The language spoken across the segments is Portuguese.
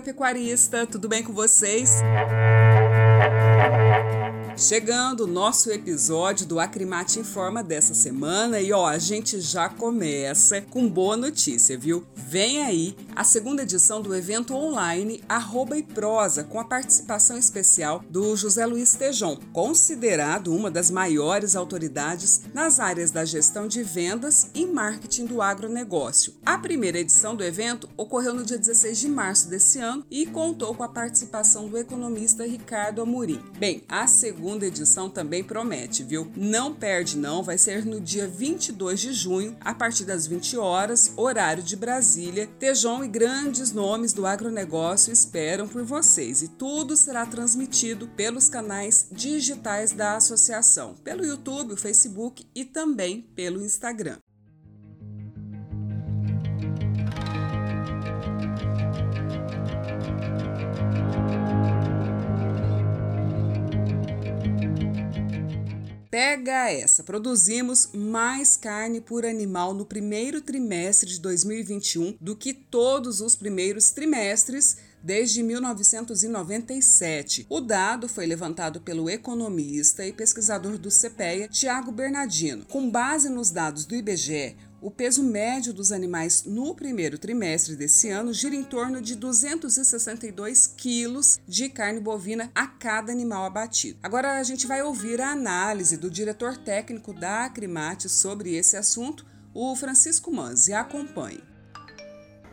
pecuarista, tudo bem com vocês? Chegando o nosso episódio do Acrimate Informa dessa semana e ó, a gente já começa com boa notícia, viu? Vem aí a segunda edição do evento online Arroba e Prosa, com a participação especial do José Luiz Tejon, considerado uma das maiores autoridades nas áreas da gestão de vendas e marketing do agronegócio. A primeira edição do evento ocorreu no dia 16 de março desse ano e contou com a participação do economista Ricardo Amorim. Bem, a segunda edição também promete, viu? Não perde não, vai ser no dia 22 de junho, a partir das 20 horas, horário de Brasília. Tejon grandes nomes do agronegócio esperam por vocês e tudo será transmitido pelos canais digitais da associação, pelo YouTube, o Facebook e também pelo Instagram. Pega essa! Produzimos mais carne por animal no primeiro trimestre de 2021 do que todos os primeiros trimestres desde 1997. O dado foi levantado pelo economista e pesquisador do CPEA, Tiago Bernardino. Com base nos dados do IBGE, o peso médio dos animais no primeiro trimestre desse ano gira em torno de 262 quilos de carne bovina a cada animal abatido. Agora a gente vai ouvir a análise do diretor técnico da Acrimate sobre esse assunto, o Francisco Manzi. Acompanhe.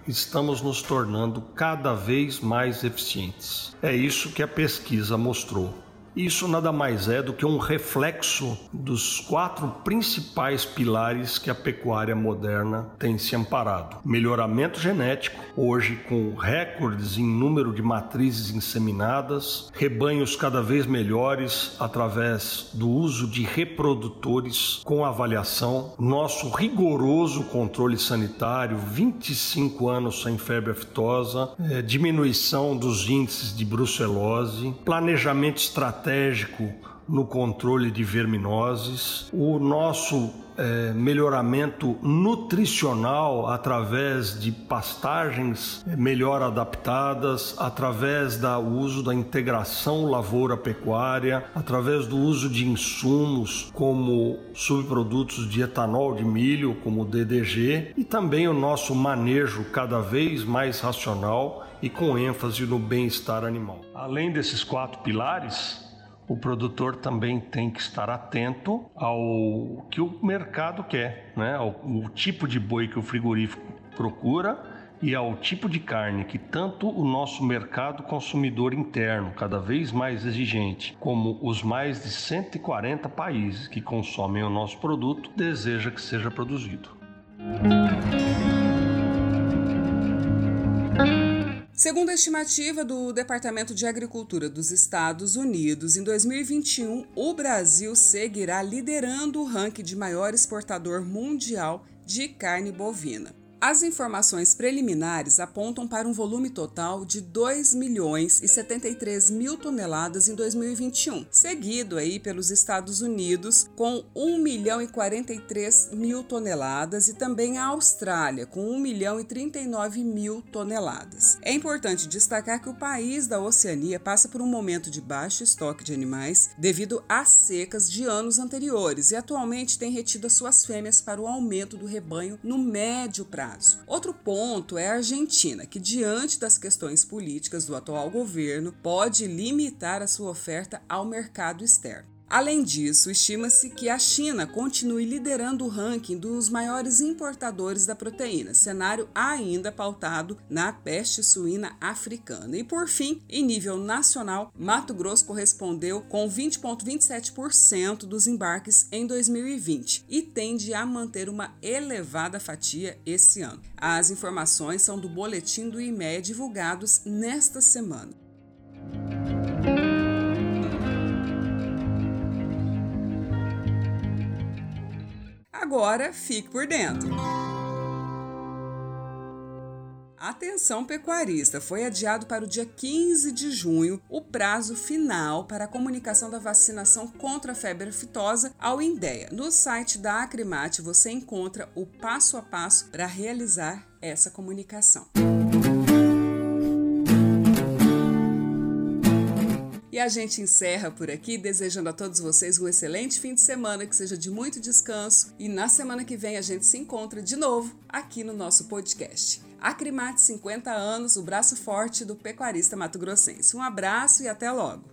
Estamos nos tornando cada vez mais eficientes. É isso que a pesquisa mostrou. Isso nada mais é do que um reflexo dos quatro principais pilares que a pecuária moderna tem se amparado: melhoramento genético, hoje com recordes em número de matrizes inseminadas, rebanhos cada vez melhores através do uso de reprodutores com avaliação, nosso rigoroso controle sanitário, 25 anos sem febre aftosa, é, diminuição dos índices de brucelose, planejamento estratégico estratégico no controle de verminoses, o nosso é, melhoramento nutricional através de pastagens melhor adaptadas, através do uso da integração lavoura-pecuária, através do uso de insumos como subprodutos de etanol de milho, como o DDG, e também o nosso manejo cada vez mais racional e com ênfase no bem-estar animal. Além desses quatro pilares, o produtor também tem que estar atento ao que o mercado quer, né? ao, tipo de boi que o frigorífico procura e ao tipo de carne que tanto o nosso mercado consumidor interno, cada vez mais exigente, como os mais de 140 países que consomem o nosso produto, deseja que seja produzido. Segundo a estimativa do Departamento de Agricultura dos Estados Unidos, em 2021 o Brasil seguirá liderando o ranking de maior exportador mundial de carne bovina. As informações preliminares apontam para um volume total de 2 milhões e 73 mil toneladas em 2021, seguido aí pelos Estados Unidos com 1 milhão e 43 mil toneladas e também a Austrália com 1 milhão e 39 mil toneladas. É importante destacar que o país da Oceania passa por um momento de baixo estoque de animais devido às secas de anos anteriores e atualmente tem retido as suas fêmeas para o aumento do rebanho no médio prazo Outro ponto é a Argentina, que, diante das questões políticas do atual governo, pode limitar a sua oferta ao mercado externo. Além disso, estima-se que a China continue liderando o ranking dos maiores importadores da proteína, cenário ainda pautado na peste suína africana. E por fim, em nível nacional, Mato Grosso correspondeu com 20,27% dos embarques em 2020 e tende a manter uma elevada fatia esse ano. As informações são do boletim do IME divulgados nesta semana. Agora fique por dentro. Atenção pecuarista, foi adiado para o dia 15 de junho o prazo final para a comunicação da vacinação contra a febre aftosa ao INDEA. No site da Acrimate você encontra o passo a passo para realizar essa comunicação. E a gente encerra por aqui, desejando a todos vocês um excelente fim de semana, que seja de muito descanso. E na semana que vem a gente se encontra de novo aqui no nosso podcast. Acrimate 50 anos, o braço forte do pecuarista mato-grossense. Um abraço e até logo!